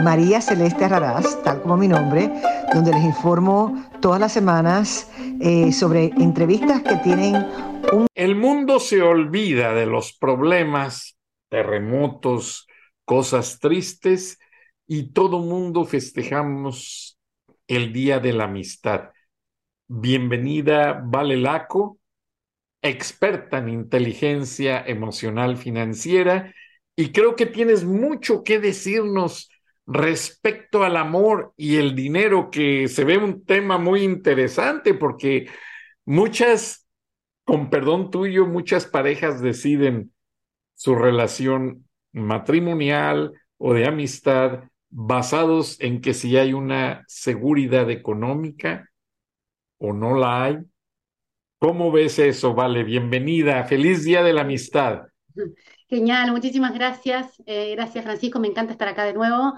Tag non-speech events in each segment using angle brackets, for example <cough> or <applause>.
María Celeste Raraz, tal como mi nombre, donde les informo todas las semanas eh, sobre entrevistas que tienen un... El mundo se olvida de los problemas, terremotos, cosas tristes y todo mundo festejamos el Día de la Amistad. Bienvenida, Vale Laco, experta en inteligencia emocional financiera, y creo que tienes mucho que decirnos respecto al amor y el dinero, que se ve un tema muy interesante porque muchas, con perdón tuyo, muchas parejas deciden su relación matrimonial o de amistad basados en que si hay una seguridad económica o no la hay. ¿Cómo ves eso? Vale, bienvenida. Feliz Día de la Amistad. Genial, muchísimas gracias. Eh, gracias, Francisco. Me encanta estar acá de nuevo.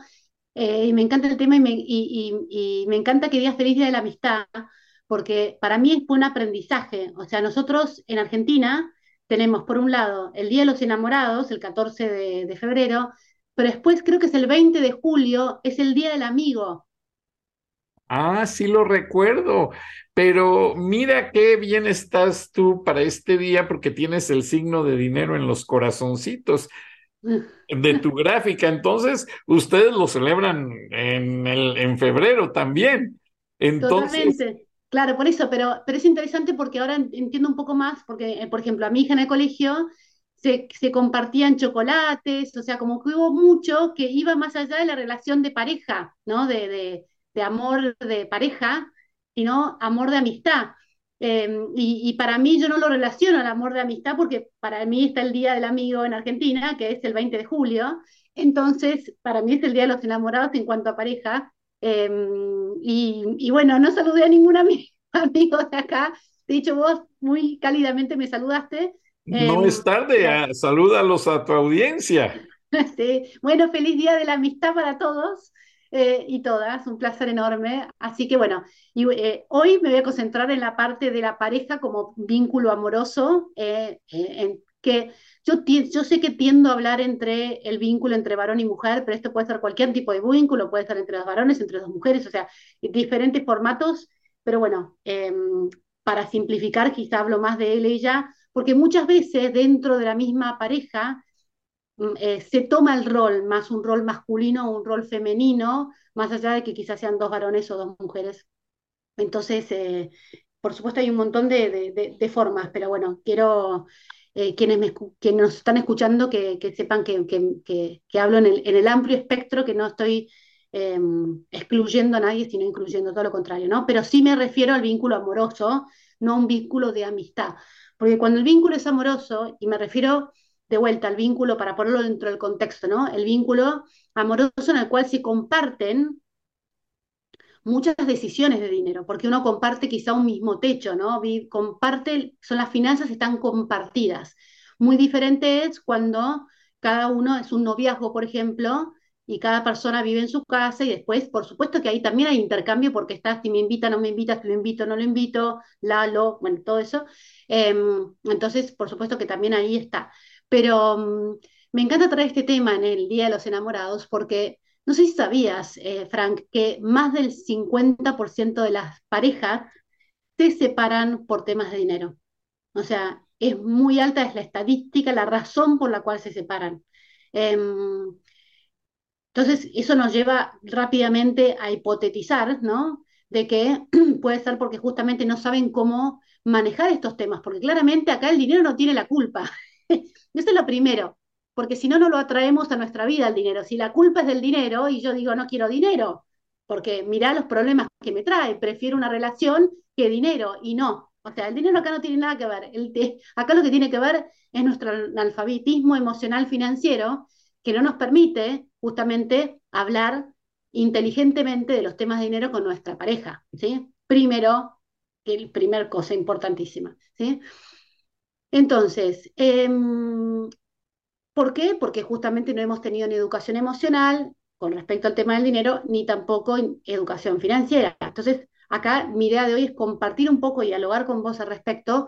Eh, me encanta el tema y me, encanta que digas feliz día de la amistad, porque para mí es un aprendizaje. O sea, nosotros en Argentina tenemos, por un lado, el Día de los Enamorados, el 14 de, de febrero, pero después creo que es el 20 de julio, es el Día del Amigo. Ah, sí lo recuerdo, pero mira qué bien estás tú para este día porque tienes el signo de dinero en los corazoncitos de tu gráfica. Entonces, ustedes lo celebran en, el, en febrero también. Entonces. Claro, por eso, pero, pero es interesante porque ahora entiendo un poco más, porque, eh, por ejemplo, a mi hija en el colegio se, se, compartían chocolates, o sea, como que hubo mucho que iba más allá de la relación de pareja, ¿no? De, de, de amor de pareja, sino amor de amistad. Em, y, para mí yo no lo relaciono al amor de amistad porque para mí está el Día del Amigo en Argentina, que es el 20 de julio. Entonces, para mí es el Día de los Enamorados en cuanto a pareja. Em, y, bueno, no saludé a ningún <laughs> amigo, de acá. De hecho, vos muy cálidamente me saludaste. No em, es tarde, ah, salúdalos a tu audiencia. <laughs> Sí. Bueno, feliz Día de la Amistad para todos. Eh, y todas, un placer enorme. Así que bueno, y, eh, hoy me voy a concentrar en la parte de la pareja como vínculo amoroso, eh, en que yo, yo sé que tiendo a hablar entre el vínculo entre varón y mujer, pero esto puede ser cualquier tipo de vínculo, puede ser entre dos varones, entre dos mujeres, o sea, diferentes formatos, pero bueno, em, para simplificar, quizá hablo más de él y ella, porque muchas veces dentro de la misma pareja eh, se toma el rol, más un rol masculino o un rol femenino, más allá de que quizás sean dos varones o dos mujeres. Entonces, eh, por supuesto hay un montón de, formas, pero bueno, quiero eh, quienes, me, quienes nos están escuchando que, sepan que, que, hablo en el, en el, amplio espectro, que no estoy em, excluyendo a nadie, sino incluyendo todo lo contrario, ¿no? Pero sí me refiero al vínculo amoroso, no a un vínculo de amistad. Porque cuando el vínculo es amoroso, y me refiero de vuelta al vínculo para ponerlo dentro del contexto, ¿no? El vínculo amoroso en el cual se comparten muchas decisiones de dinero, porque uno comparte quizá un mismo techo, ¿no? Comparte, son las finanzas están compartidas. Muy diferente es cuando cada uno es un noviazgo, por ejemplo, y cada persona vive en su casa y después, por supuesto que ahí también hay intercambio porque está, si me invita, no me invita, si lo invito, no lo invito, la, lo, bueno, todo eso. Em, entonces, por supuesto que también ahí está. Pero mm, me encanta traer este tema en el Día de los Enamorados porque no sé si sabías, eh, Frank, que más del 50% de las parejas se separan por temas de dinero. O sea, es muy alta, es la estadística, la razón por la cual se separan. Em, entonces, eso nos lleva rápidamente a hipotetizar, ¿no? De que <clears throat> puede ser porque justamente no saben cómo manejar estos temas, porque claramente acá el dinero no tiene la culpa. <laughs> Eso es lo primero, porque si no, no lo atraemos a nuestra vida el dinero. Si la culpa es del dinero y yo digo no quiero dinero, porque mirá los problemas que me trae, prefiero una relación que dinero y no. O sea, el dinero acá no tiene nada que ver. El acá lo que tiene que ver es nuestro analfabetismo emocional financiero que no nos permite justamente hablar inteligentemente de los temas de dinero con nuestra pareja, ¿sí? Primero, el primer cosa importantísima, ¿sí? Entonces, em, ¿por qué? Porque justamente no hemos tenido ni educación emocional con respecto al tema del dinero, ni tampoco educación financiera. Entonces, acá mi idea de hoy es compartir un poco y dialogar con vos al respecto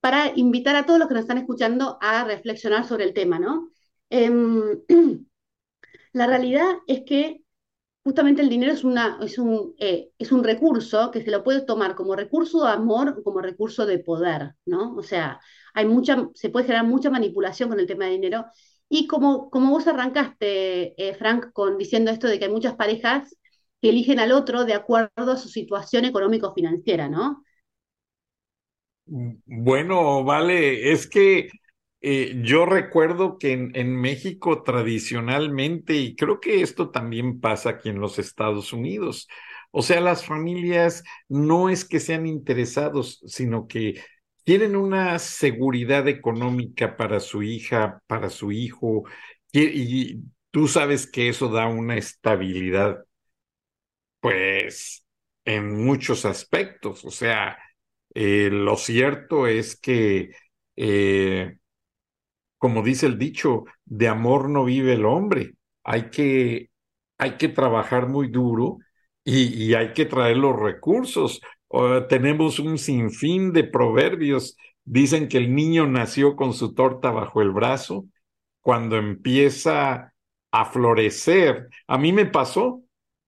para invitar a todos los que nos están escuchando a reflexionar sobre el tema, ¿no? Em, <clears throat> la realidad es que justamente el dinero es, una, es, un, eh, es un recurso que se lo puede tomar como recurso de amor o como recurso de poder, ¿no? O sea, hay mucha, se puede generar mucha manipulación con el tema de dinero. Y como, como vos arrancaste, eh, Frank, con diciendo esto de que hay muchas parejas que eligen al otro de acuerdo a su situación económico-financiera, ¿no? Bueno, vale, es que eh, yo recuerdo que en, en, México tradicionalmente, y creo que esto también pasa aquí en los Estados Unidos, o sea, las familias no es que sean interesados, sino que quieren una seguridad económica para su hija, para su hijo, y, tú sabes que eso da una estabilidad, pues, en muchos aspectos, o sea, eh, lo cierto es que, eh, como dice el dicho, de amor no vive el hombre. Hay que, hay que trabajar muy duro y hay que traer los recursos. Tenemos un sinfín de proverbios. Dicen que el niño nació con su torta bajo el brazo. Cuando empieza a florecer, a mí me pasó,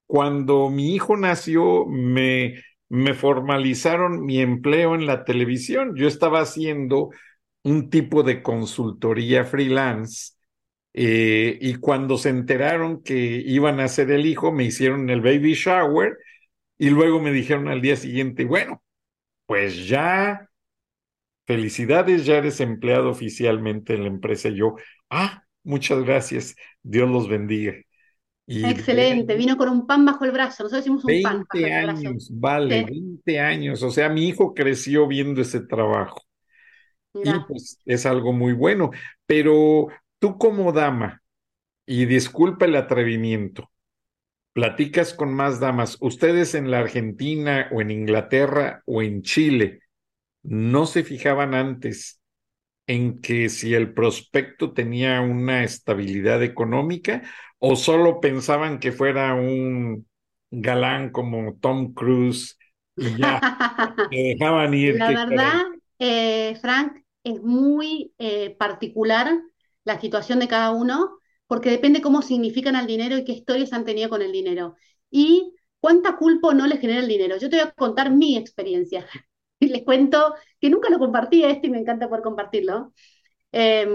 cuando mi hijo nació, me me formalizaron mi empleo en la televisión. Yo estaba haciendo un tipo de consultoría freelance eh, y cuando se enteraron que iban a ser el hijo, me hicieron el baby shower y luego me dijeron al día siguiente, bueno, pues ya, felicidades, ya eres empleado oficialmente en la empresa. Y yo, ah, muchas gracias, Dios los bendiga. Excelente, vino con un pan bajo el brazo, nosotros decimos un pan. 20 años, vale, 20 años, o sea, mi hijo creció viendo ese trabajo. Y pues es algo muy bueno, pero tú como dama, y disculpa el atrevimiento, platicas con más damas, ustedes en la Argentina o en Inglaterra o en Chile, ¿no se fijaban antes en que si el prospecto tenía una estabilidad económica o solo pensaban que fuera un galán como Tom Cruise y ya <laughs> dejaban ir. La verdad, eh, Frank, es muy eh, particular la situación de cada uno porque depende cómo significan al dinero y qué historias han tenido con el dinero. Y cuánta culpa no les genera el dinero. Yo te voy a contar mi experiencia. <laughs> Y les cuento que nunca lo compartí este y me encanta poder compartirlo. Em,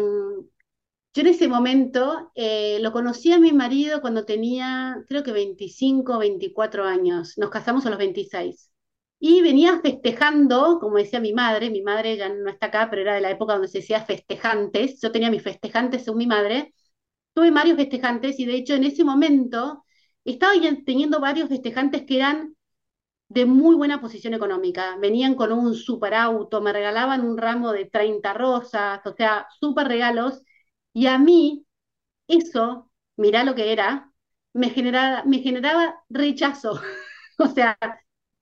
yo en ese momento eh, lo conocí a mi marido cuando tenía, creo que 25 24 años. Nos casamos a los 26. Y venía festejando, como decía mi madre, mi madre ya no está acá, pero era de la época donde se decía festejantes. Yo tenía mis festejantes según mi madre. Tuve varios festejantes y de hecho en ese momento estaba teniendo varios festejantes que eran de muy buena posición económica. Venían con un super auto, me regalaban un ramo de 30 rosas, o sea, súper regalos. Y a mí, eso, mirá lo que era, me generaba, me generaba rechazo. <laughs> o sea,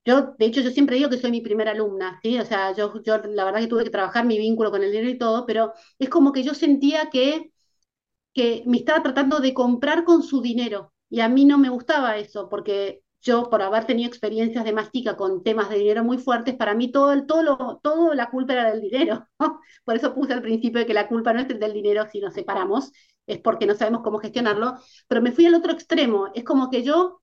yo, de hecho, yo siempre digo que soy mi primera alumna, ¿sí? O sea, yo, yo la verdad que tuve que trabajar mi vínculo con el dinero y todo, pero es como que yo sentía que, que me estaba tratando de comprar con su dinero. Y a mí no me gustaba eso, porque yo por haber tenido experiencias de mastica con temas de dinero muy fuertes, para mí todo, todo, todo la culpa era del dinero. <laughs> Por eso puse al principio de que la culpa no es del dinero si nos separamos, es porque no sabemos cómo gestionarlo, pero me fui al otro extremo, es como que yo,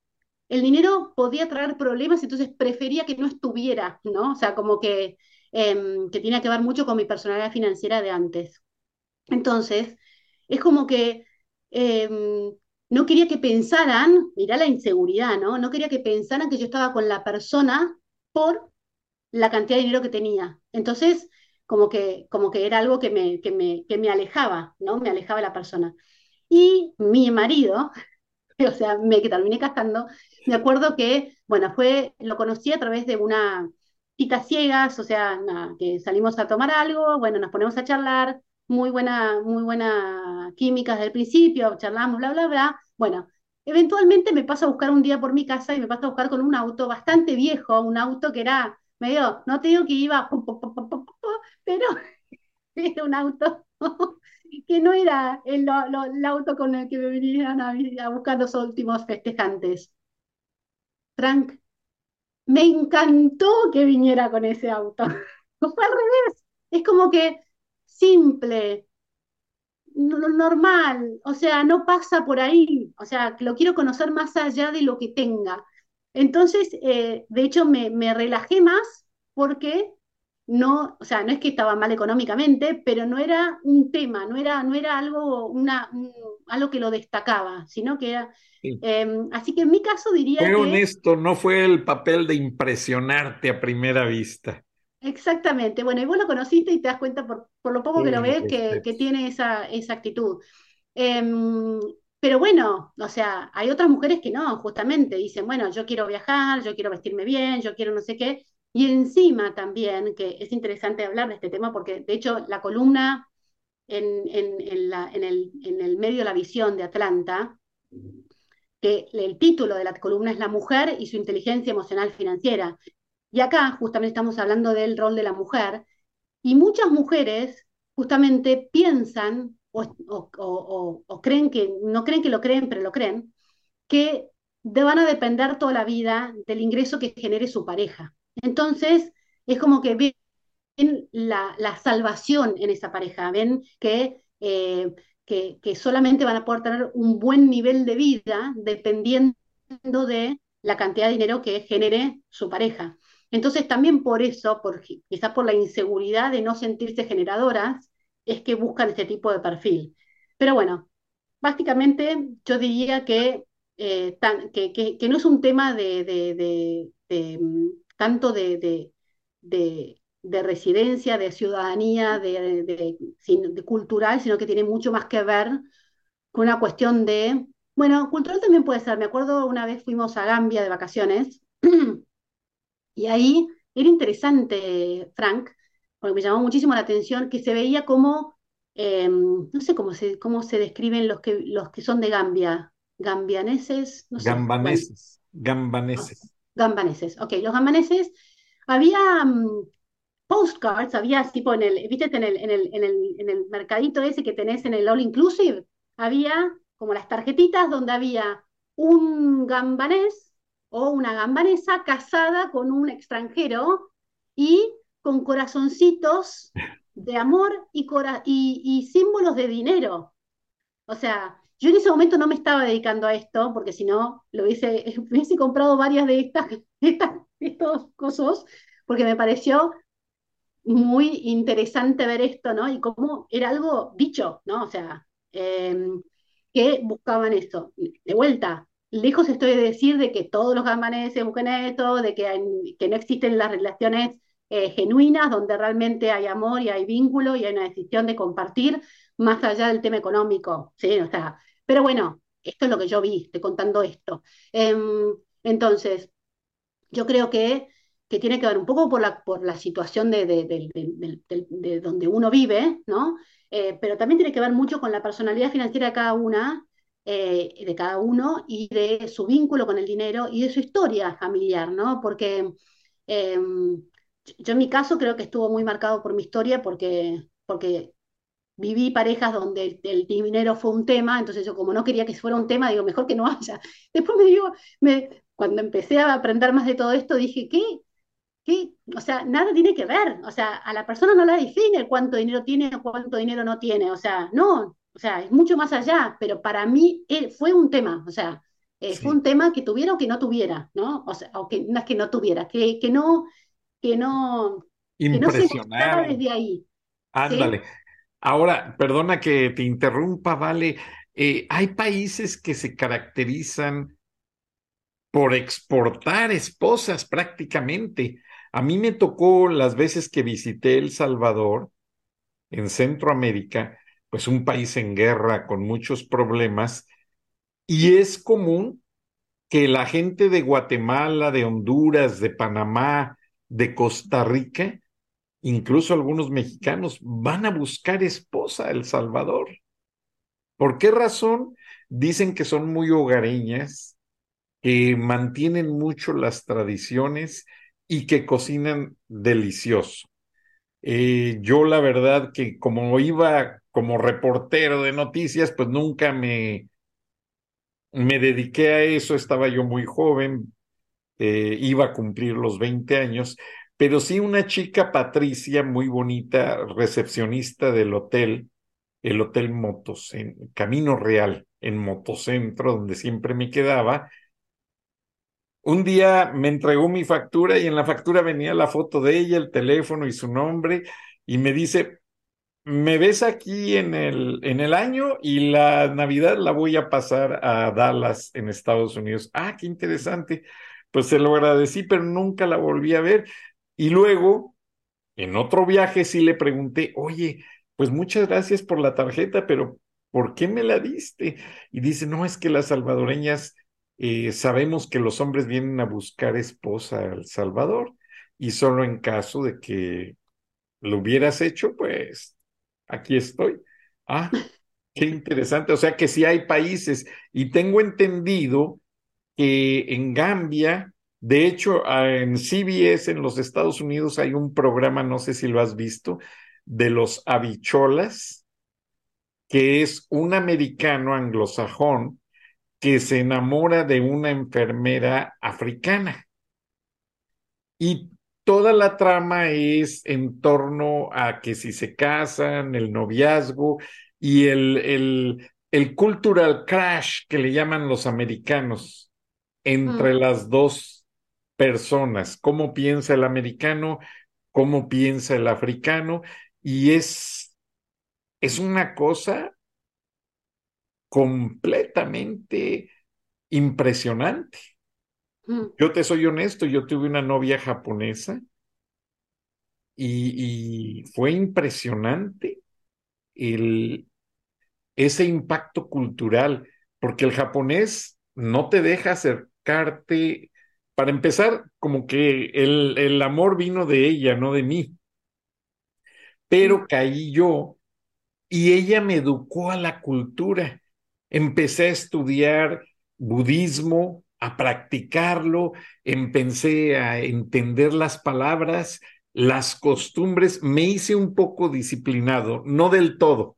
el dinero podía traer problemas, entonces prefería que no estuviera, ¿no? O sea, como que, eh, que tenía que ver mucho con mi personalidad financiera de antes. Entonces, es como que... Eh, no quería que pensaran, mirá la inseguridad, ¿no? No quería que pensaran que yo estaba con la persona por la cantidad de dinero que tenía. Entonces, como que, como que era algo que me, que me, que me alejaba, ¿no? Me alejaba la persona. Y mi marido, <laughs> o sea, me que terminé casando, me acuerdo que, bueno, fue, lo conocí a través de una cita ciegas, o sea, que salimos a tomar algo, bueno, nos ponemos a charlar, muy buena, muy buena química desde el principio, charlamos, bla, bla, bla. Bueno, eventualmente me paso a buscar un día por mi casa y me paso a buscar con un auto bastante viejo, un auto que era medio, no te digo que iba, pero <laughs> era un auto <laughs> que no era el, auto con el que me vinieron a, buscar los últimos festejantes. Frank, me encantó que viniera con ese auto. <laughs> Fue al revés. Es como que simple, normal, o sea, no pasa por ahí, o sea, lo quiero conocer más allá de lo que tenga. Entonces, eh, de hecho, me, me, relajé más porque no, o sea, no es que estaba mal económicamente, pero no era un tema, no era, no era algo, una, algo que lo destacaba, sino que era... Em, así que en mi caso diría fue que... honesto, no fue el papel de impresionarte a primera vista. Exactamente. Bueno, y vos lo conociste y te das cuenta por, por lo poco que lo ves que, que, tiene esa, esa actitud. Em, pero bueno, o sea, hay otras mujeres que no, justamente dicen, bueno, yo quiero viajar, yo quiero vestirme bien, yo quiero no sé qué. Y encima también, que es interesante hablar de este tema, porque de hecho la columna en, en, en, la, en, el, en el medio de la visión de Atlanta, que el título de la columna es La mujer y su inteligencia emocional financiera. Y acá justamente estamos hablando del rol de la mujer y muchas mujeres justamente piensan o, creen que, no creen que lo creen, pero lo creen, que van a depender toda la vida del ingreso que genere su pareja. Entonces, es como que ven la, salvación en esa pareja, ven que, eh, que, que solamente van a poder tener un buen nivel de vida dependiendo de la cantidad de dinero que genere su pareja. Entonces también por eso, quizás por la inseguridad de no sentirse generadoras, es que buscan este tipo de perfil. Pero bueno, básicamente yo diría que, eh, que, no es un tema de, de, mm, tanto de, residencia, de ciudadanía, de, cultural, sino que tiene mucho más que ver con una cuestión de, bueno, cultural también puede ser. Me acuerdo una vez fuimos a Gambia de vacaciones <clears throat> Y ahí era interesante, Frank, porque me llamó muchísimo la atención que se veía como, em, no sé cómo se, cómo se describen los que, los que son de Gambia, gambianeses, no sé. Gambaneses, gambaneses. gambaneses, ok, los gambaneses, había mm, postcards, había tipo en el, viste, en el, en el, en el, en el mercadito ese que tenés en el All Inclusive, había como las tarjetitas donde había un gambanés o una gambanesa casada con un extranjero y con corazoncitos de amor y, y, símbolos de dinero. O sea, yo en ese momento no me estaba dedicando a esto, porque si no, lo hubiese, <laughs> hubiese comprado varias de estas, <laughs> estas, estos cosas, porque me pareció muy interesante ver esto, ¿no? Y cómo era algo dicho, ¿no? O sea, em, que buscaban eso. De vuelta, lejos estoy de decir de que todos los gamaneses busquen esto, de que, que no existen las relaciones eh, genuinas donde realmente hay amor y hay vínculo y hay una decisión de compartir más allá del tema económico. ¿sí? O sea, pero bueno, esto es lo que yo vi, estoy contando esto. Em, entonces, yo creo que, que, tiene que ver un poco por la, por la situación de, de, donde uno vive, ¿no? Eh, pero también tiene que ver mucho con la personalidad financiera de cada una eh, de cada uno y de su vínculo con el dinero y de su historia familiar, ¿no? Porque em, yo en mi caso creo que estuvo muy marcado por mi historia porque, porque viví parejas donde el, dinero fue un tema, entonces yo como no quería que fuera un tema, digo, mejor que no haya. <laughs> Después me digo, me, cuando empecé a aprender más de todo esto, dije, ¿qué? ¿Qué? O sea, nada tiene que ver. O sea, a la persona no la define cuánto dinero tiene o cuánto dinero no tiene. O sea, no, o sea, es mucho más allá, pero para mí eh, fue un tema, o sea, eh, fue un tema que tuviera o que no tuviera, ¿no? O sea, o que no es que no tuviera, que, que no, que no, que no se desde ahí. Ándale. Ahora, perdona que te interrumpa, Vale. Eh, hay países que se caracterizan por exportar esposas prácticamente. A mí me tocó las veces que visité El Salvador, en Centroamérica, pues un país en guerra con muchos problemas, y es común que la gente de Guatemala, de Honduras, de Panamá, de Costa Rica, incluso algunos mexicanos, van a buscar esposa a El Salvador. ¿Por qué razón? dicen que son muy hogareñas, que mantienen mucho las tradiciones y que cocinan delicioso. Eh, yo la verdad que como iba como reportero de noticias, pues nunca me, me dediqué a eso, estaba yo muy joven, eh, iba a cumplir los 20 años, pero sí una chica Patricia, muy bonita, recepcionista del hotel, el Hotel Motos, en Camino Real, en Motocentro, donde siempre me quedaba. Un día me entregó mi factura y en la factura venía la foto de ella, el teléfono y su nombre, y me dice, me ves aquí en el, en el año y la Navidad la voy a pasar a Dallas, en Estados Unidos. Ah, qué interesante. Pues se lo agradecí, pero nunca la volví a ver. Y luego, en otro viaje, sí le pregunté, oye, pues muchas gracias por la tarjeta, pero ¿por qué me la diste? Y dice, no, es que las salvadoreñas eh, sabemos que los hombres vienen a buscar esposa al Salvador y solo en caso de que lo hubieras hecho, pues aquí estoy. Ah, qué interesante. O sea que sí hay países y tengo entendido que en Gambia, de hecho, en CBS en los Estados Unidos hay un programa, no sé si lo has visto, de los habicholas, que es un americano anglosajón que se enamora de una enfermera africana. Y toda la trama es en torno a que si se casan, el noviazgo y el, el, el cultural crash que le llaman los americanos entre mm. las dos personas, cómo piensa el americano, cómo piensa el africano, y es, es una cosa completamente impresionante. Yo te soy honesto, yo tuve una novia japonesa y, fue impresionante el, ese impacto cultural, porque el japonés no te deja acercarte. Para empezar, como que el, el amor vino de ella, no de mí. Pero caí yo y ella me educó a la cultura. Empecé a estudiar budismo, a practicarlo, empecé a entender las palabras, las costumbres, me hice un poco disciplinado, no del todo,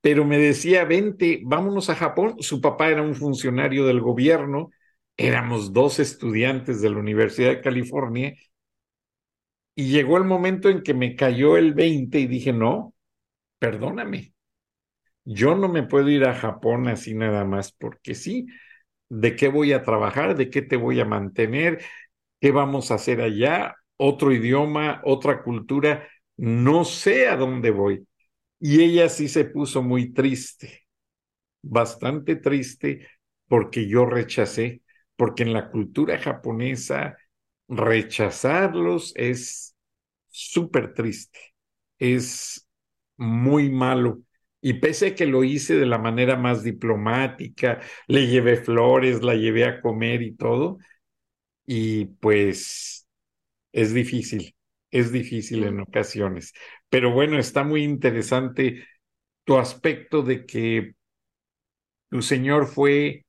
pero me decía, vente, vámonos a Japón. Su papá era un funcionario del gobierno, éramos dos estudiantes de la Universidad de California, y llegó el momento en que me cayó el 20 y dije, no, perdóname, yo no me puedo ir a Japón así nada más porque sí, de qué voy a trabajar, de qué te voy a mantener, qué vamos a hacer allá, otro idioma, otra cultura, no sé a dónde voy. Y ella sí se puso muy triste, bastante triste, porque yo rechacé, porque en la cultura japonesa rechazarlos es súper triste, es muy malo y pese a que lo hice de la manera más diplomática, le llevé flores, la llevé a comer y todo, y pues es difícil, es difícil en ocasiones. Pero bueno, está muy interesante tu aspecto de que tu Señor fue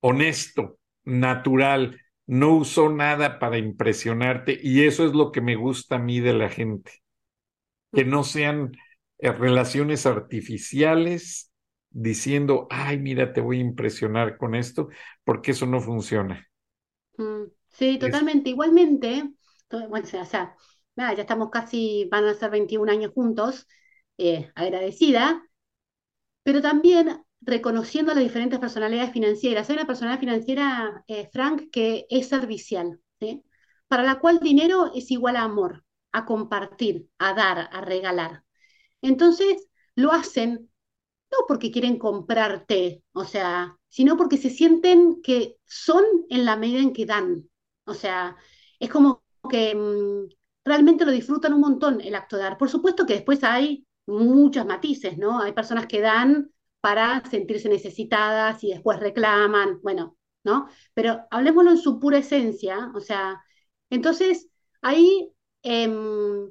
honesto, natural, no usó nada para impresionarte y eso es lo que me gusta a mí de la gente, que no sean relaciones artificiales diciendo, ay, mira, te voy a impresionar con esto, porque eso no funciona. Mm, sí, totalmente. Igualmente, bueno, o sea, ya estamos casi, van a ser 21 años juntos, eh, agradecida, pero también reconociendo las diferentes personalidades financieras. Hay una personalidad financiera, eh, Frank, que es servicial, ¿sí? para la cual dinero es igual a amor, a compartir, a dar, a regalar. Entonces, lo hacen no porque quieren comprarte, o sea, sino porque se sienten que son en la medida en que dan. O sea, es como que mm, realmente lo disfrutan un montón el acto de dar. Por supuesto que después hay muchos matices, ¿no? Hay personas que dan para sentirse necesitadas y después reclaman, bueno, ¿no? Pero hablemoslo en su pura esencia, o sea, entonces ahí em,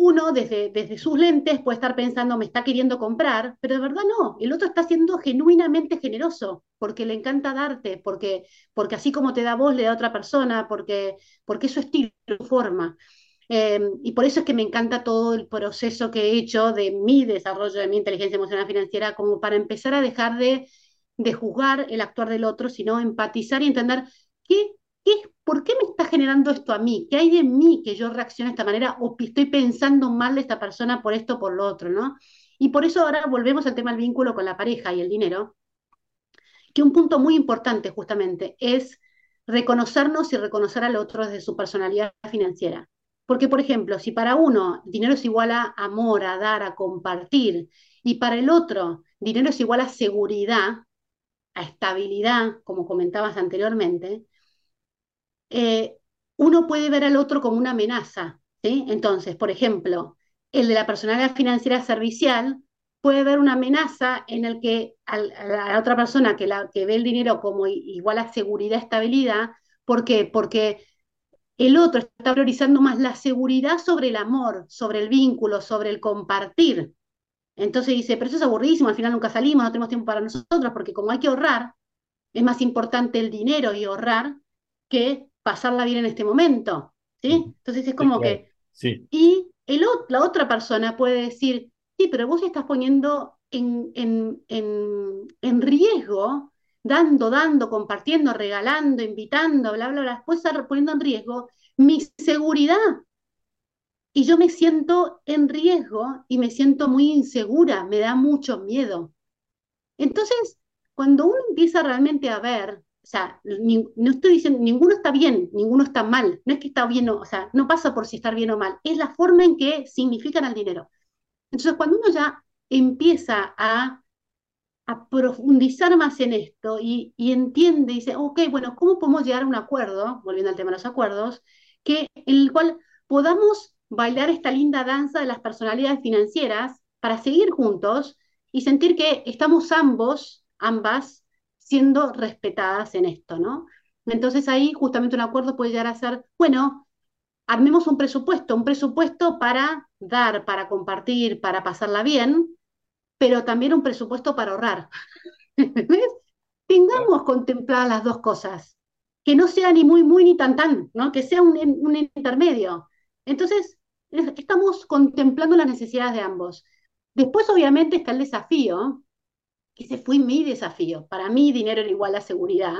uno desde, desde sus lentes puede estar pensando, me está queriendo comprar, pero de verdad no, el otro está siendo genuinamente generoso, porque le encanta darte, porque, porque así como te da voz, le da a otra persona, porque, porque es su estilo, forma. Em, y por eso es que me encanta todo el proceso que he hecho de mi desarrollo de mi inteligencia emocional financiera, como para empezar a dejar de, de juzgar el actuar del otro, sino empatizar y entender qué ¿por qué me está generando esto a mí? ¿Qué hay de mí que yo reaccione de esta manera o estoy pensando mal de esta persona por esto o por lo otro, ¿no? Y por eso ahora volvemos al tema del vínculo con la pareja y el dinero, que un punto muy importante justamente es reconocernos y reconocer al otro desde su personalidad financiera. Porque, por ejemplo, si para uno dinero es igual a amor, a dar, a compartir, y para el otro dinero es igual a seguridad, a estabilidad, como comentabas anteriormente, eh, uno puede ver al otro como una amenaza. ¿sí? Entonces, por ejemplo, el de la personalidad financiera servicial puede ver una amenaza en el que a la otra persona que, ve el dinero como igual a seguridad, estabilidad, ¿por qué? Porque el otro está priorizando más la seguridad sobre el amor, sobre el vínculo, sobre el compartir. Entonces dice, pero eso es aburridísimo, al final nunca salimos, no tenemos tiempo para nosotros, porque como hay que ahorrar, es más importante el dinero y ahorrar que pasarla bien en este momento, ¿sí? Entonces es como que... Sí. Y el, la otra persona puede decir, sí, pero vos estás poniendo en, en, en, en riesgo, dando, dando, compartiendo, regalando, invitando, bla, bla, bla, después estar poniendo en riesgo mi seguridad. Y yo me siento en riesgo y me siento muy insegura, me da mucho miedo. Entonces, cuando uno empieza realmente a ver o sea, no estoy diciendo, ninguno está bien, ninguno está mal, no es que está bien, o, sea, no pasa por si estar bien o mal, es la forma en que significan el dinero. Entonces, cuando uno ya empieza a, profundizar más en esto y, y, entiende dice, ok, bueno, ¿cómo podemos llegar a un acuerdo, volviendo al tema de los acuerdos, que, en el cual podamos bailar esta linda danza de las personalidades financieras para seguir juntos y sentir que estamos ambos, ambas, siendo respetadas en esto, ¿no? Entonces ahí justamente un acuerdo puede llegar a ser, bueno, armemos un presupuesto, un presupuesto para dar, para compartir, para pasarla bien, pero también un presupuesto para ahorrar. <laughs> ¿Ves? Tengamos contempladas las dos cosas, que no sea ni muy, muy, ni tan, tan, ¿no? Que sea un, un intermedio. Entonces, estamos contemplando las necesidades de ambos. Después, obviamente, está el desafío ese fue mi desafío. Para mí dinero era igual a seguridad.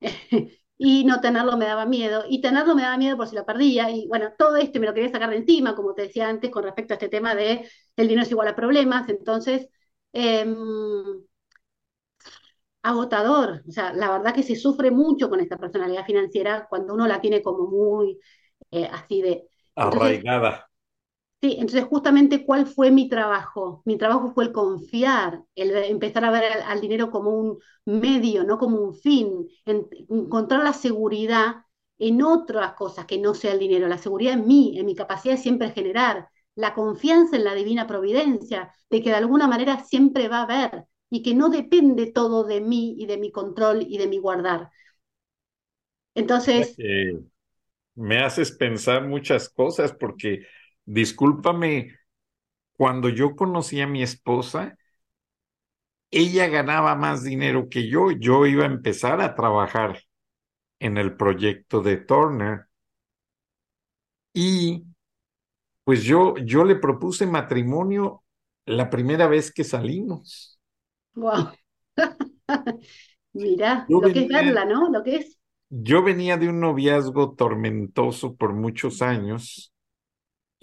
<laughs> y no tenerlo me daba miedo. Y tenerlo me daba miedo por si lo perdía. Y bueno, todo esto me lo quería sacar de encima, como te decía antes, con respecto a este tema de el dinero es igual a problemas. Entonces, em, agotador. O sea, la verdad que se sufre mucho con esta personalidad financiera cuando uno la tiene como muy eh, así de... Arraigada. Sí, entonces justamente cuál fue mi trabajo. Mi trabajo fue el confiar, el empezar a ver al, dinero como un medio, no como un fin, encontrar la seguridad en otras cosas que no sea el dinero, la seguridad en mí, en mi capacidad de siempre generar, la confianza en la divina providencia, de que de alguna manera siempre va a haber y que no depende todo de mí y de mi control y de mi guardar. Entonces... me haces pensar muchas cosas porque discúlpame, cuando yo conocí a mi esposa, ella ganaba más dinero que yo. Yo iba a empezar a trabajar en el proyecto de Turner. Y pues yo, yo le propuse matrimonio la primera vez que salimos. Wow. <laughs> Mira, lo que es verla, ¿no? Lo que es. Yo venía de un noviazgo tormentoso por muchos años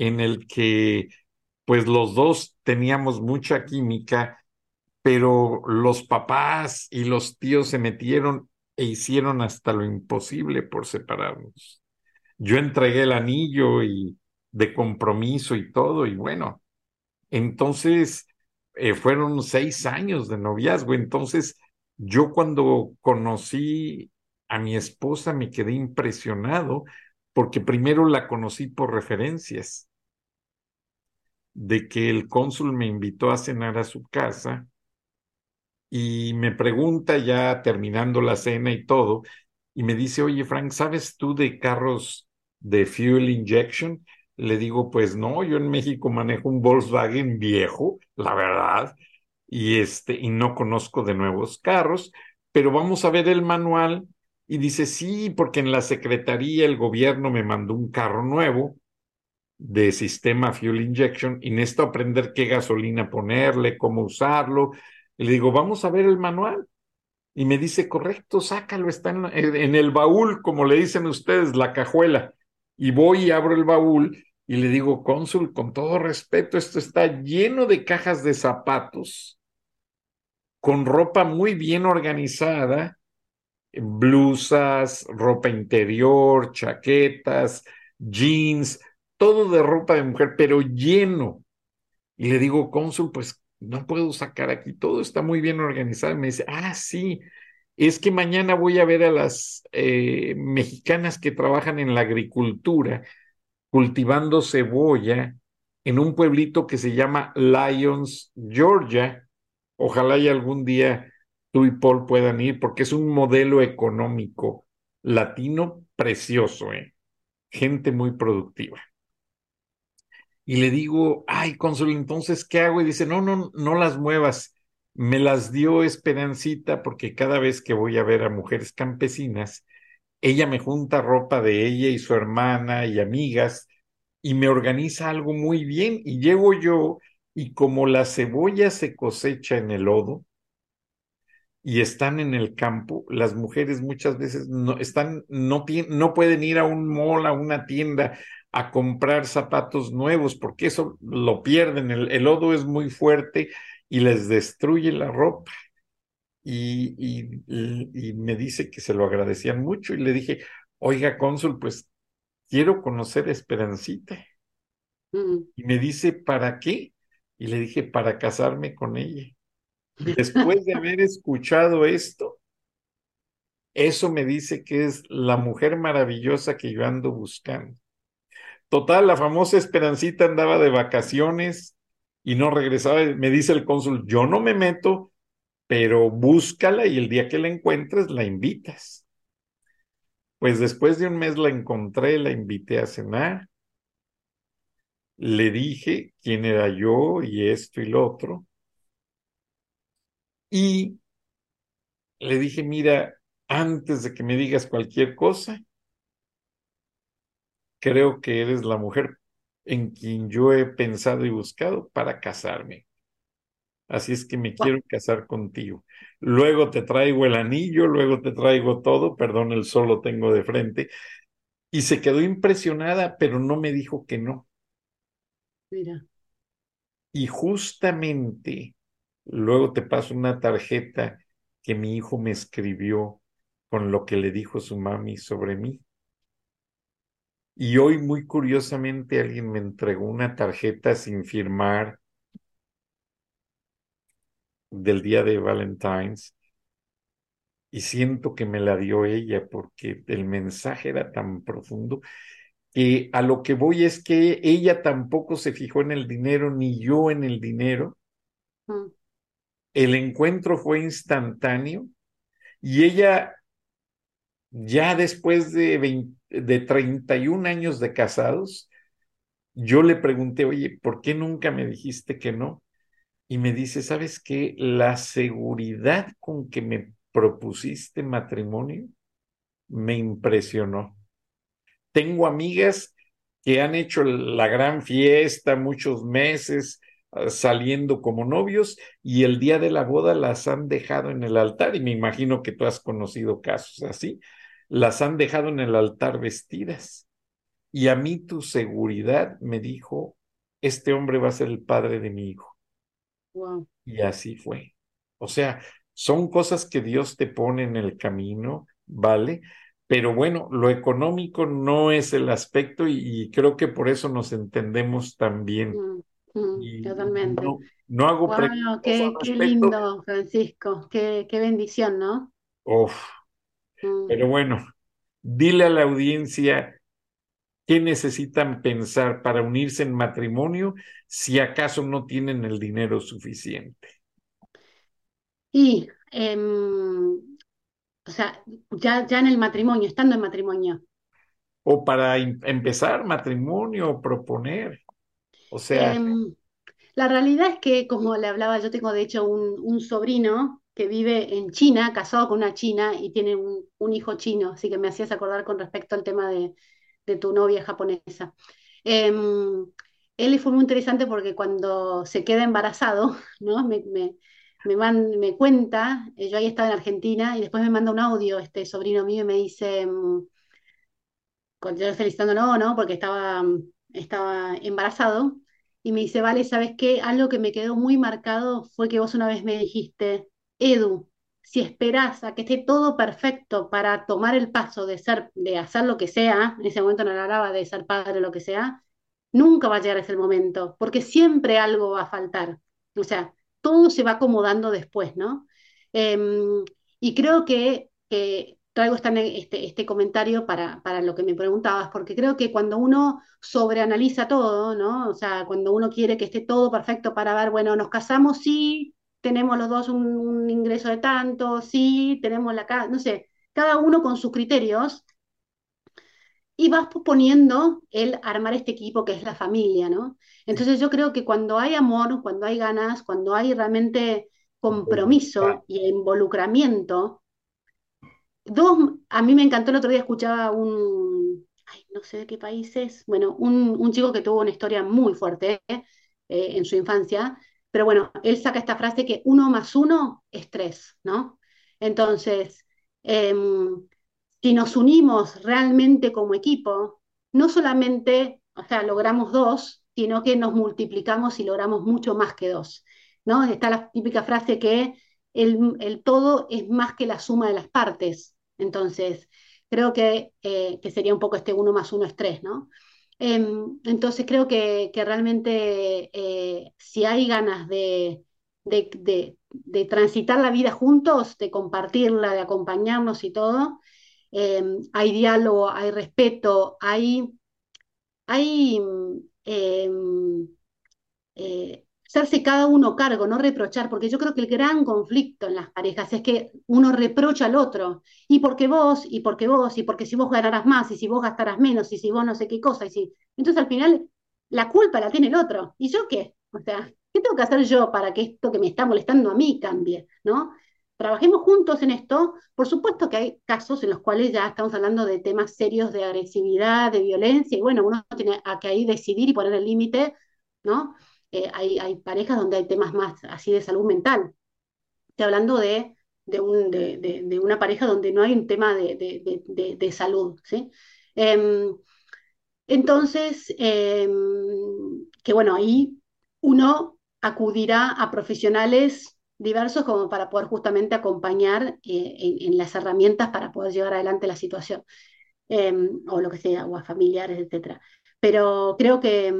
en el que pues los dos teníamos mucha química, pero los papás y los tíos se metieron e hicieron hasta lo imposible por separarnos. Yo entregué el anillo y de compromiso y todo, y bueno, entonces eh, fueron seis años de noviazgo. Entonces, yo cuando conocí a mi esposa me quedé impresionado porque primero la conocí por referencias, de que el cónsul me invitó a cenar a su casa y me pregunta ya terminando la cena y todo, y me dice, oye Frank, ¿sabes tú de carros de fuel injection? Le digo, pues no, yo en México manejo un Volkswagen viejo, la verdad, y este, y no conozco de nuevos carros, pero vamos a ver el manual y dice, sí, porque en la secretaría el gobierno me mandó un carro nuevo de sistema fuel injection y necesito aprender qué gasolina ponerle, cómo usarlo. Le digo, vamos a ver el manual. Y me dice, correcto, sácalo, está en, en el baúl, como le dicen ustedes, la cajuela. Y voy y abro el baúl y le digo, cónsul, con todo respeto, esto está lleno de cajas de zapatos, con ropa muy bien organizada, blusas, ropa interior, chaquetas, jeans, todo de ropa de mujer, pero lleno. Y le digo, cónsul, pues no puedo sacar aquí, todo está muy bien organizado. Y me dice, ah, sí, es que mañana voy a ver a las eh, mexicanas que trabajan en la agricultura cultivando cebolla en un pueblito que se llama Lyons, Georgia. Ojalá y algún día tú y Paul puedan ir porque es un modelo económico latino precioso, ¿eh? gente muy productiva. Y le digo, ay, cónsul, entonces, ¿qué hago? Y dice, no, no, no las muevas me las dio Esperancita porque cada vez que voy a ver a mujeres campesinas, ella me junta ropa de ella y su hermana y amigas y me organiza algo muy bien y llego yo y como la cebolla se cosecha en el lodo y están en el campo, las mujeres muchas veces no están no, no pueden ir a un mall, a una tienda a comprar zapatos nuevos porque eso lo pierden, el, el lodo es muy fuerte y les destruye la ropa. Y, y, me dice que se lo agradecían mucho y le dije, oiga, cónsul, pues quiero conocer a Esperancita. Y me dice, ¿para qué? Y le dije, para casarme con ella. Después de haber escuchado esto, eso me dice que es la mujer maravillosa que yo ando buscando. Total, la famosa Esperancita andaba de vacaciones y no regresaba. Me dice el cónsul, yo no me meto, pero búscala y el día que la encuentres la invitas. Pues después de un mes la encontré, la invité a cenar, le dije quién era yo y esto y lo otro. Y le dije, mira, antes de que me digas cualquier cosa, creo que eres la mujer en quien yo he pensado y buscado para casarme. Así es que me quiero casar contigo. Luego te traigo el anillo, luego te traigo todo, perdón, el solo tengo de frente. Y se quedó impresionada, pero no me dijo que no. Mira. Y justamente luego te paso una tarjeta que mi hijo me escribió con lo que le dijo su mami sobre mí. Y hoy, muy curiosamente, alguien me entregó una tarjeta sin firmar del día de Valentine's y siento que me la dio ella porque el mensaje era tan profundo que a lo que voy es que ella tampoco se fijó en el dinero ni yo en el dinero. Mm. El encuentro fue instantáneo y ella ya después de 20, de 31 años de casados, yo le pregunté, oye, ¿por qué nunca me dijiste que no? Y me dice, ¿sabes qué? La seguridad con que me propusiste matrimonio me impresionó. Tengo amigas que han hecho la gran fiesta muchos meses ah, saliendo como novios y el día de la boda las han dejado en el altar y me imagino que tú has conocido casos así las han dejado en el altar vestidas. Y a mí tu seguridad me dijo, este hombre va a ser el padre de mi hijo. Y así fue. O sea, son cosas que Dios te pone en el camino, ¿vale? Pero bueno, lo económico no es el aspecto y, creo que por eso nos entendemos tan bien. Mm, mm, totalmente. No, hago wow, qué, qué lindo, Francisco. Qué, qué bendición, ¿no? Uf. Pero bueno, dile a la audiencia qué necesitan pensar para unirse en matrimonio si acaso no tienen el dinero suficiente. Y, em, o sea, ya, ya en el matrimonio, estando en matrimonio. o para empezar matrimonio, proponer. O sea... Em, la realidad es que, como le hablaba, yo tengo de hecho un, un sobrino que vive en China, casado con una china y tiene un, hijo chino, así que me hacías acordar con respecto al tema de, tu novia japonesa. Eh, él fue muy interesante porque cuando se queda embarazado, <laughs> ¿no? me, me, me, cuenta, eh, yo ahí estaba en Argentina y después me manda un audio este sobrino mío y me dice, mm, yo felicitándolo, ¿no? Porque estaba, estaba embarazado y me dice, vale, ¿sabes qué? Algo que me quedó muy marcado fue que vos una vez me dijiste, Edu, si esperás a que esté todo perfecto para tomar el paso de ser, de hacer lo que sea, en ese momento no hablaba de ser padre o lo que sea, nunca va a llegar ese momento, porque siempre algo va a faltar. O sea, todo se va acomodando después, ¿no? Eh, y creo que traigo este, este comentario para, para lo que me preguntabas, porque creo que cuando uno sobreanaliza todo, ¿no? O sea, cuando uno quiere que esté todo perfecto para ver, bueno, nos casamos, sí, tenemos los dos un, un ingreso de tanto, sí, tenemos la casa, no sé, cada uno con sus criterios, y vas poniendo el armar este equipo que es la familia, ¿no? Entonces yo creo que cuando hay amor, cuando hay ganas, cuando hay realmente compromiso y involucramiento, dos, a mí me encantó el otro día escuchaba un, ay, no sé de qué país es, bueno, un, un chico que tuvo una historia muy fuerte eh, en su infancia, pero bueno, él saca esta frase que uno más uno es tres, ¿no? Entonces, eh, si nos unimos realmente como equipo, no solamente, o sea, logramos dos, sino que nos multiplicamos y logramos mucho más que dos, ¿no? Está la típica frase que el, el todo es más que la suma de las partes. Entonces, creo que, eh, que sería un poco este uno más uno es tres, ¿no? Eh, entonces, creo que, que realmente eh, si hay ganas de, de, de, transitar la vida juntos, de compartirla, de acompañarnos y todo, eh, hay diálogo, hay respeto, hay, hay eh, eh, hacerse cada uno cargo, no reprochar, porque yo creo que el gran conflicto en las parejas es que uno reprocha al otro, y porque vos, y porque vos, y porque si vos ganarás más, y si vos gastarás menos, y si vos no sé qué cosa, y si... Entonces al final la culpa la tiene el otro, ¿y yo qué? O sea, ¿qué tengo que hacer yo para que esto que me está molestando a mí cambie? ¿no? trabajemos juntos en esto. Por supuesto que hay casos en los cuales ya estamos hablando de temas serios de agresividad, de violencia, y bueno, uno tiene que ahí decidir y poner el límite, ¿no? Eh, hay, parejas donde hay temas más así de salud mental. Estoy hablando de, de, un, de, de una pareja donde no hay un tema de, salud, ¿sí? Eh, entonces, eh, que bueno, ahí uno acudirá a profesionales diversos como para poder justamente acompañar eh, en, en, las herramientas para poder llevar adelante la situación, eh, o lo que sea, o a familiares, etc. Pero creo que,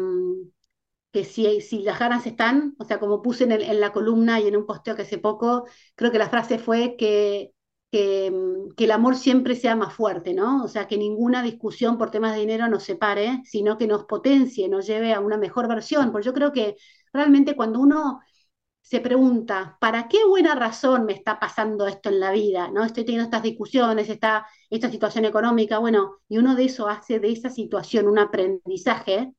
que si, si las ganas están, o sea, como puse en, la columna y en un posteo que hace poco, creo que la frase fue que, que, mm, que, el amor siempre sea más fuerte, ¿no? O sea, que ninguna discusión por temas de dinero nos separe, sino que nos potencie, nos lleve a una mejor versión, porque yo creo que realmente cuando uno se pregunta, ¿para qué buena razón me está pasando esto en la vida? ¿no? Estoy teniendo estas discusiones, esta situación económica, bueno, y uno de eso hace de esa situación un aprendizaje,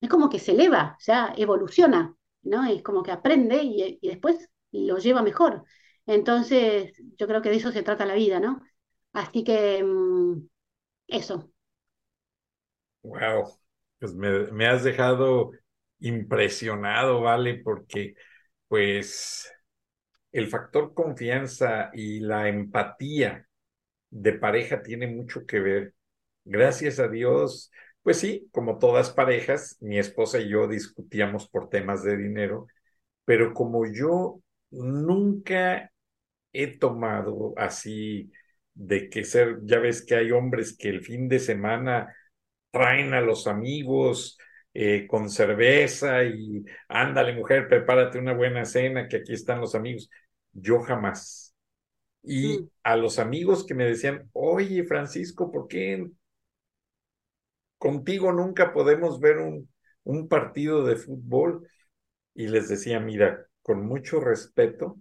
es como que se eleva, sea, evoluciona, ¿no? Es como que aprende y, y después lo lleva mejor. Entonces, yo creo que de eso se trata la vida, ¿no? Así que mmm, eso. Wow, pues me, me has dejado impresionado, ¿vale? Porque pues el factor confianza y la empatía de pareja tiene mucho que ver. Gracias a Dios, pues sí, como todas parejas, mi esposa y yo discutíamos por temas de dinero, pero como yo nunca he tomado así de que ser, ya ves que hay hombres que el fin de semana traen a los amigos, eh, con cerveza y ándale mujer, prepárate una buena cena, que aquí están los amigos. Yo jamás. Y mm. a los amigos que me decían, oye Francisco, ¿por qué contigo nunca podemos ver un, un partido de fútbol? Y les decía, mira, con mucho respeto,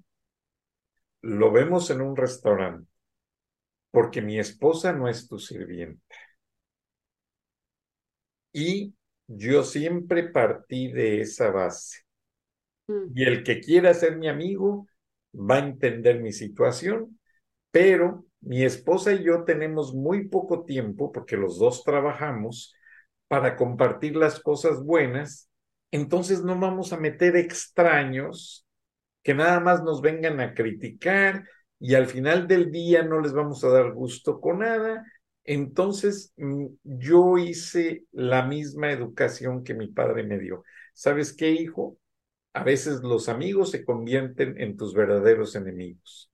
lo vemos en un restaurante, porque mi esposa no es tu sirvienta. Y yo siempre partí de esa base. Mm. Y el que quiera ser mi amigo va a entender mi situación, pero mi esposa y yo tenemos muy poco tiempo, porque los dos trabajamos, para compartir las cosas buenas, entonces no vamos a meter extraños que nada más nos vengan a criticar y al final del día no les vamos a dar gusto con nada. Entonces mm, yo hice la misma educación que mi padre me dio. ¿Sabes qué, hijo? A veces los amigos se convierten en tus verdaderos enemigos.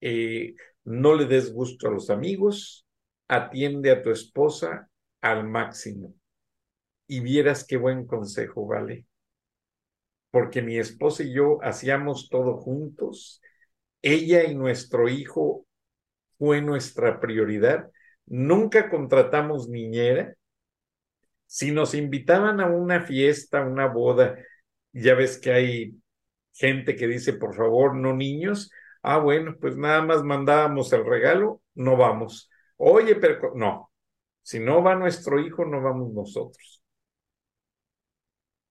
Eh, no le des gusto a los amigos, atiende a tu esposa al máximo. Y vieras qué buen consejo, ¿vale? Porque mi esposa y yo hacíamos todo juntos. Ella y nuestro hijo fue nuestra prioridad. Nunca contratamos niñera. Si nos invitaban a una fiesta, una boda, ya ves que hay gente que dice, por favor, no niños. Ah, bueno, pues nada más mandábamos el regalo, no vamos. Oye, pero no, si no va nuestro hijo, no vamos nosotros.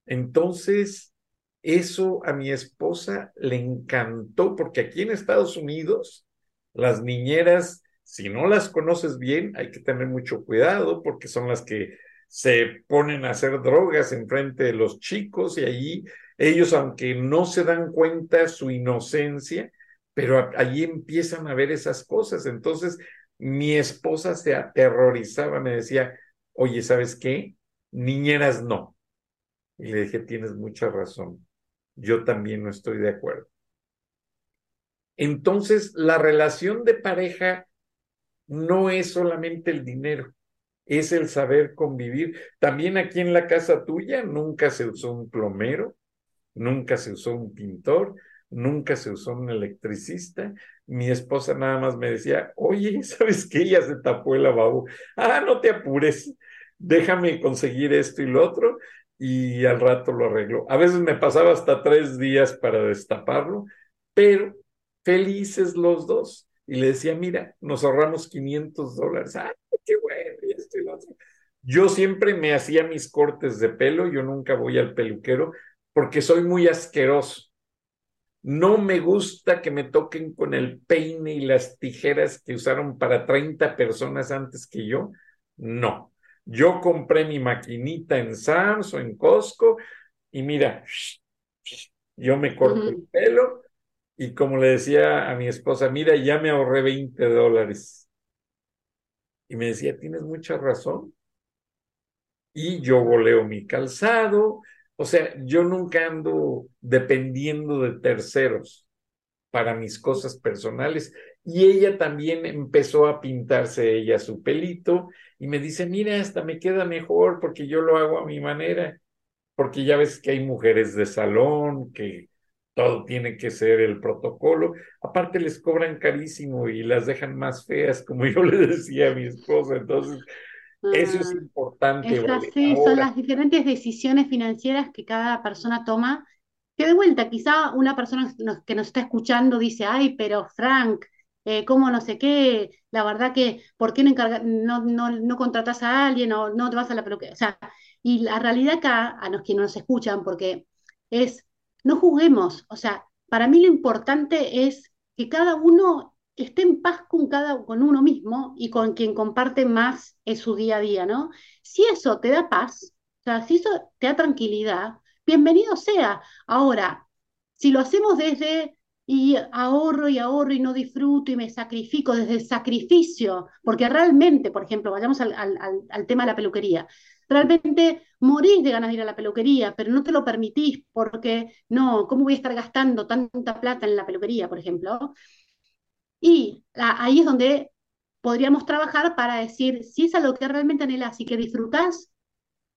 Entonces, eso a mi esposa le encantó, porque aquí en Estados Unidos, las niñeras, si no las conoces bien, hay que tener mucho cuidado, porque son las que se ponen a hacer drogas en frente de los chicos y allí ellos, aunque no se dan cuenta su inocencia, pero allí empiezan a ver esas cosas. Entonces, mi esposa se aterrorizaba, me decía, oye, ¿sabes qué? Niñeras no. Y le dije, tienes mucha razón. Yo también no estoy de acuerdo. Entonces, la relación de pareja no es solamente el dinero, es el saber convivir. También aquí en la casa tuya nunca se usó un plomero, nunca se usó un pintor, nunca se usó un electricista. Mi esposa nada más me decía, oye, <laughs> ¿sabes qué? Ella se tapó el lavabo. Ah, no te apures, déjame conseguir esto y lo otro y al rato lo arreglo. A veces me pasaba hasta tres días para destaparlo, pero felices los dos. Y le decía, mira, nos ahorramos 500 dólares. ¡Ay, qué bueno! Y esto y lo otro. Yo siempre me hacía mis cortes de pelo, yo nunca voy al peluquero porque soy muy asqueroso. No me gusta que me toquen con el peine y las tijeras que usaron para 30 personas antes que yo. No. Yo compré mi maquinita en Sam's o en Costco y mira, yo me corto el pelo y como le decía a mi esposa, mira, ya me ahorré 20 dólares. Y me decía, tienes mucha razón. Y yo voleo mi calzado, o sea, yo nunca ando dependiendo de terceros para mis cosas personales. Y ella también empezó a pintarse ella su pelito y me dice, mira, hasta me queda mejor porque yo lo hago a mi manera. Porque ya ves que hay mujeres de salón, que todo tiene que ser el protocolo. Aparte les cobran carísimo y las dejan más feas, como <laughs> yo le decía a mi esposa. Entonces, eso es importante. Es así, son las diferentes decisiones financieras que cada persona toma. Que de vuelta, quizá una persona que nos está escuchando dice, ay, pero Frank, eh, ¿cómo no sé qué? La verdad que, ¿por qué no, no, no, no, contratas a alguien o no te vas a la peluquería? O sea, y la realidad acá, a los que nos escuchan, porque es, no juzguemos, o sea, para mí lo importante es que cada uno esté en paz con cada, con uno mismo y con quien comparte más en su día a día, ¿no? Si eso te da paz, o sea, si eso te da tranquilidad, bienvenido sea. Ahora, si lo hacemos desde y ahorro y ahorro y no disfruto y me sacrifico desde sacrificio, porque realmente, por ejemplo, vayamos al, al, al tema de la peluquería, realmente morís de ganas de ir a la peluquería, pero no te lo permitís porque, no, ¿cómo voy a estar gastando tanta plata en la peluquería, por ejemplo? Y ahí es donde podríamos trabajar para decir, si es algo que realmente anhelas y que disfrutas,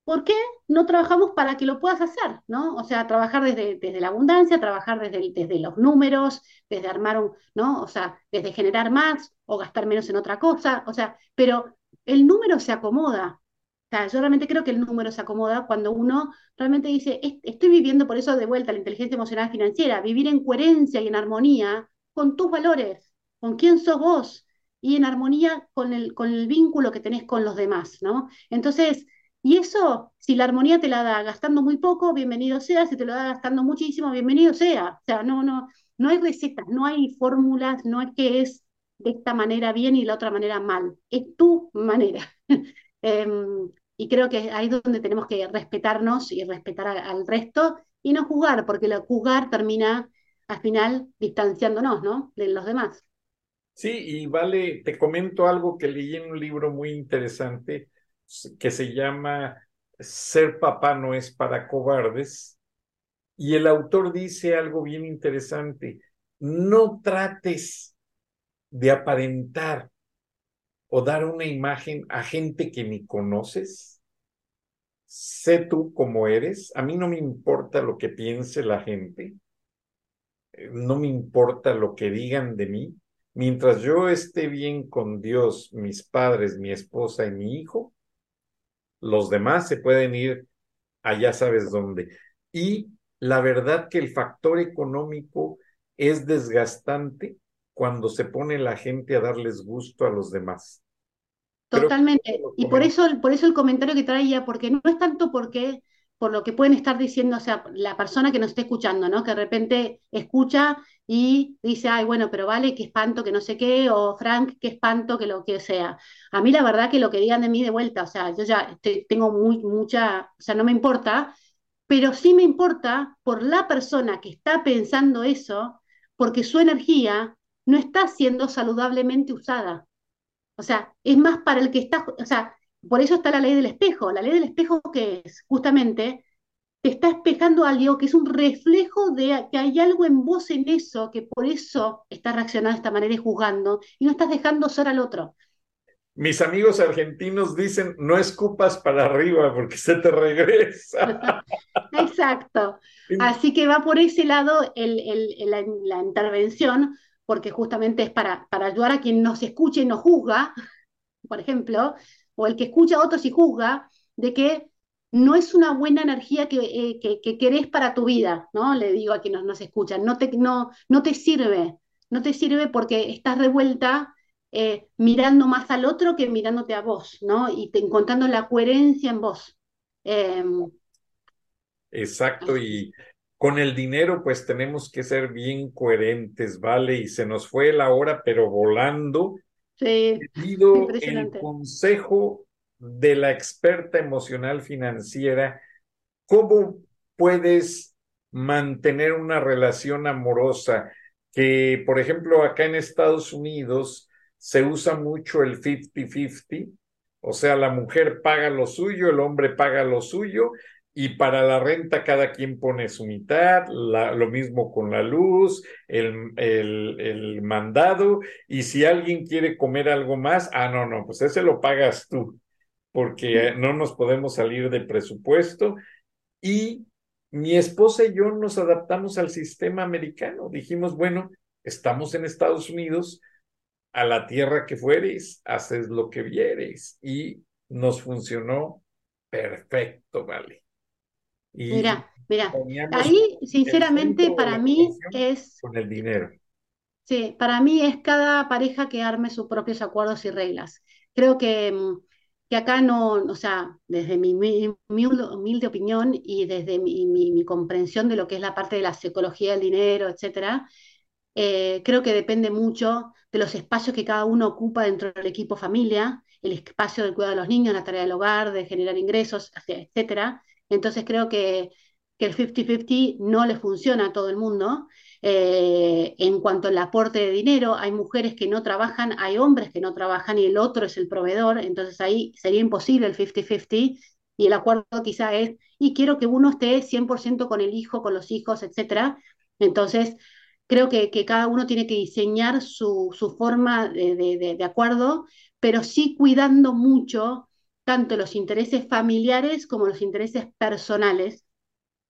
¿por qué no trabajamos para que lo puedas hacer? ¿no? O sea, trabajar desde, desde la abundancia, trabajar desde, desde los números, desde armar un, ¿no? O sea, desde generar más o gastar menos en otra cosa, o sea, pero el número se acomoda. O sea, yo realmente creo que el número se acomoda cuando uno realmente dice, estoy viviendo por eso de vuelta la inteligencia emocional financiera, vivir en coherencia y en armonía con tus valores con quién sos vos y en armonía con el, vínculo que tenés con los demás, ¿no? Entonces, Y eso, si la armonía te la da gastando muy poco, bienvenido sea, si te lo da gastando muchísimo, bienvenido sea. O sea, no, no, no hay recetas, no hay fórmulas, no es que es de esta manera bien y la otra manera mal, es tu manera. <laughs> Em, y creo que ahí es donde tenemos que respetarnos y respetar al resto y no juzgar, porque el juzgar termina al final distanciándonos, ¿no? De los demás. Sí, y vale, te comento algo que leí en un libro muy interesante que se llama Ser papá no es para cobardes. Y el autor dice algo bien interesante, no trates de aparentar o dar una imagen a gente que ni conoces. Sé tú como eres. A mí no me importa lo que piense la gente. Eh, no me importa lo que digan de mí. Mientras yo esté bien con Dios, mis padres, mi esposa y mi hijo, los demás se pueden ir allá sabes dónde. Y la verdad que el factor económico es desgastante cuando se pone la gente a darles gusto a los demás. Totalmente. Y por eso, por eso el comentario que traía, porque no es tanto porque por lo que pueden estar diciendo, o sea, la persona que nos esté escuchando, ¿no? Que de repente escucha y dice, ay, bueno, pero vale, qué espanto, que no sé qué, o Frank, qué espanto, que lo que sea. A mí la verdad que lo que digan de mí de vuelta, o sea, yo ya tengo muy, mucha, o sea, no me importa, pero sí me importa por la persona que está pensando eso, porque su energía no está siendo saludablemente usada. O sea, es más para el que está, o sea, por eso está la ley del espejo. La ley del espejo que es justamente te está espejando algo que es un reflejo de que hay algo en vos en eso, que por eso estás reaccionando de esta manera y juzgando, y no estás dejando ser al otro. Mis amigos argentinos dicen, no escupas para arriba porque se te regresa. <laughs> Exacto. <laughs> Así que va por ese lado la, intervención, porque justamente es para, para ayudar a quien nos escuche y nos juzga, por ejemplo, o el que escucha a otros y juzga, de que no es una buena energía que, eh, que, querés para tu vida, ¿no? Le digo a quienes nos escuchan, no te, no, no te sirve, no te sirve porque estás revuelta eh, mirando más al otro que mirándote a vos, ¿no? Y te, encontrando la coherencia en vos. Em, Exacto, y con el dinero pues tenemos que ser bien coherentes, ¿vale? Y se nos fue la hora, pero volando. Sí, pido el consejo de la experta emocional financiera, ¿cómo puedes mantener una relación amorosa? Que, por ejemplo, acá en Estados Unidos se usa mucho el 50-50, o sea, la mujer paga lo suyo, el hombre paga lo suyo, y para la renta cada quien pone su mitad, lo mismo con la luz, el, el, el, mandado, y si alguien quiere comer algo más, ah, no, no, pues ese lo pagas tú, porque no nos podemos salir de presupuesto. Y mi esposa y yo nos adaptamos al sistema americano. Dijimos, bueno, estamos en Estados Unidos, a la tierra que fueres, haces lo que vieres. Y nos funcionó perfecto, ¿vale? Mira, mira, ahí sinceramente para mí es... Con el dinero. Sí, para mí es cada pareja que arme sus propios acuerdos y reglas. Creo que, mm, que acá no, o sea, desde mi, humilde opinión y desde mi, comprensión de lo que es la parte de la psicología del dinero, etcétera, eh, creo que depende mucho de los espacios que cada uno ocupa dentro del equipo familia, el espacio del cuidado de los niños, la tarea del hogar, de generar ingresos, etcétera. Entonces creo que, el 50-50 no le funciona a todo el mundo. Eh, en cuanto al aporte de dinero, hay mujeres que no trabajan, hay hombres que no trabajan y el otro es el proveedor, entonces ahí sería imposible el 50-50 y el acuerdo quizá es, y quiero que uno esté 100% con el hijo, con los hijos, etc. Entonces, creo que, cada uno tiene que diseñar su, forma de, de, acuerdo, pero sí cuidando mucho tanto los intereses familiares como los intereses personales.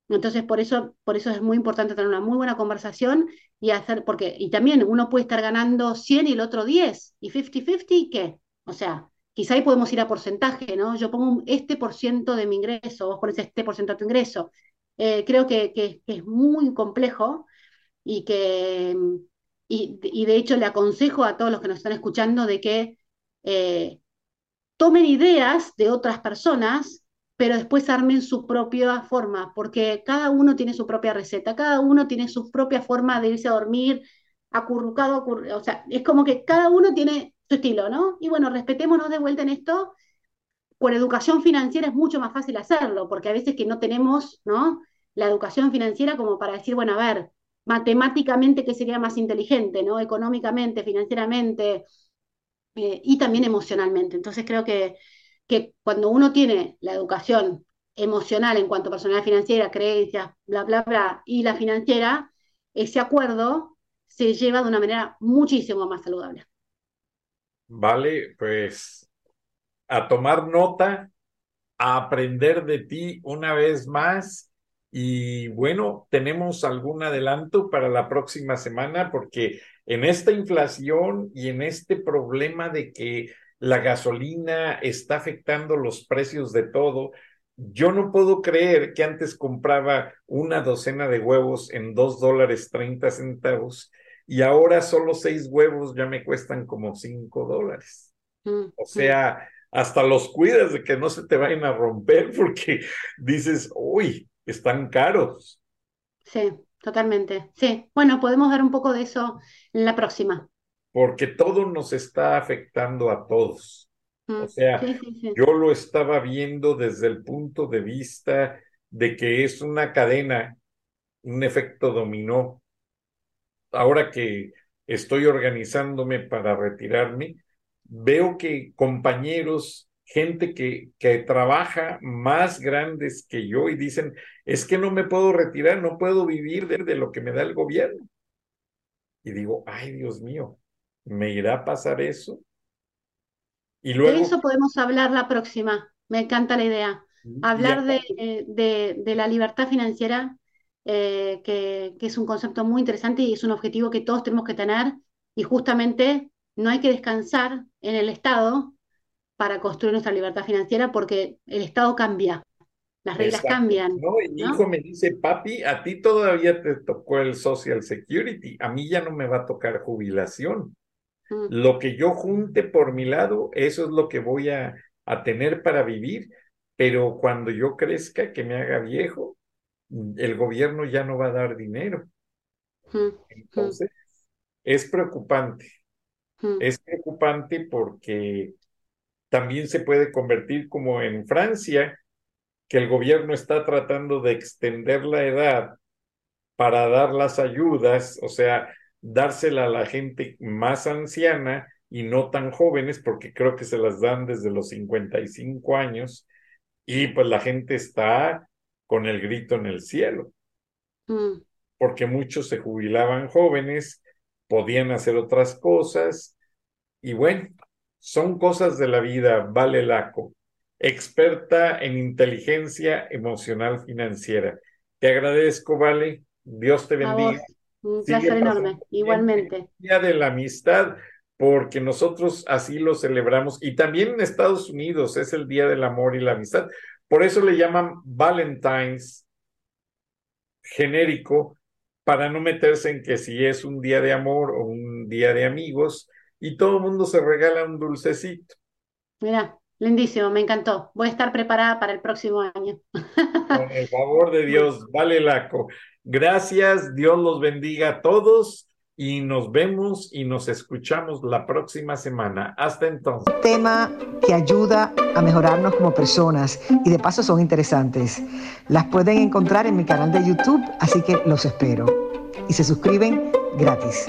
Entonces, por eso, por eso es muy importante tener una muy buena conversación y hacer, porque, y también uno puede estar ganando 100 y el otro 10, y 50-50, ¿qué? O sea, quizá ahí podemos ir a porcentaje, ¿no? Yo pongo este por ciento de mi ingreso, vos pones este por ciento de tu ingreso. Eh, creo que, que, es muy complejo y que, y, de hecho le aconsejo a todos los que nos están escuchando de que eh, tomen ideas de otras personas pero después armen su propia forma, porque cada uno tiene su propia receta, cada uno tiene su propia forma de irse a dormir, acurrucado, o sea, es como que cada uno tiene su estilo, ¿no? Y bueno, respetémonos de vuelta en esto. Por educación financiera es mucho más fácil hacerlo, porque a veces que no tenemos, ¿no? La educación financiera como para decir, bueno, a ver, matemáticamente qué sería más inteligente, ¿no? Económicamente, financieramente eh, y también emocionalmente. Entonces creo que, que cuando uno tiene la educación emocional en cuanto a personalidad financiera, creencias, bla, bla, bla, y la financiera, ese acuerdo se lleva de una manera muchísimo más saludable. Vale, pues a tomar nota, a aprender de ti una vez más y bueno, tenemos algún adelanto para la próxima semana porque en esta inflación y en este problema de que la gasolina está afectando los precios de todo, yo no puedo creer que antes compraba una docena de huevos en dos dólares treinta centavos y ahora solo seis huevos ya me cuestan como cinco dólares. Mm, o sea, hasta los cuidas de que no se te vayan a romper porque <laughs> dices, uy, están caros. Sí, totalmente. Sí, bueno, podemos ver un poco de eso en la próxima. Porque todo nos está afectando a todos. O mm, sea, yo lo estaba viendo desde el punto de vista de que es una cadena, un efecto dominó. Ahora que estoy organizándome para retirarme, veo que compañeros gente que, que trabaja más grandes que yo y dicen, es que no me puedo retirar, no puedo vivir de, lo que me da el gobierno. Y digo, ay Dios mío, ¿me irá a pasar eso? Y luego... De eso podemos hablar la próxima, me encanta la idea. Hablar de, eh, de, de, la libertad financiera, eh, que, que es un concepto muy interesante y es un objetivo que todos tenemos que tener y justamente no hay que descansar en el Estado para construir nuestra libertad financiera porque el Estado cambia, las reglas cambian. ¿no? Y mi hijo me dice, papi, a ti todavía te tocó el Social Security, a mí ya no me va a tocar jubilación. Mm. Lo que yo junte por mi lado, eso es lo que voy a, a tener para vivir, pero cuando yo crezca, que me haga viejo, el gobierno ya no va a dar dinero. Mm, Entonces, es preocupante. Mm. Es preocupante porque también se puede convertir como en Francia, que el gobierno está tratando de extender la edad para dar las ayudas, o sea, dársela a la gente más anciana y no tan jóvenes, porque creo que se las dan desde los 55 años, y pues la gente está con el grito en el cielo, mm. porque muchos se jubilaban jóvenes, podían hacer otras cosas, y bueno, son cosas de la vida, Vale Laco, experta en inteligencia emocional financiera. Te agradezco, Vale. Dios te bendiga. Un placer enorme, igualmente. Día de la amistad, porque nosotros así lo celebramos. Y también en Estados Unidos es el Día del Amor y la Amistad. Por eso le llaman Valentine's genérico, para no meterse en que si es un día de amor o un día de amigos, y todo el mundo se regala un dulcecito. Mira, lindísimo, me encantó. Voy a estar preparada para el próximo año. Con el favor de Dios, <laughs> vale Laco. Gracias, Dios los bendiga a todos y nos vemos y nos escuchamos la próxima semana. Hasta entonces. Tema que ayuda a mejorarnos como personas y de paso son interesantes. Las pueden encontrar en mi canal de YouTube, así que los espero. Y se suscriben gratis.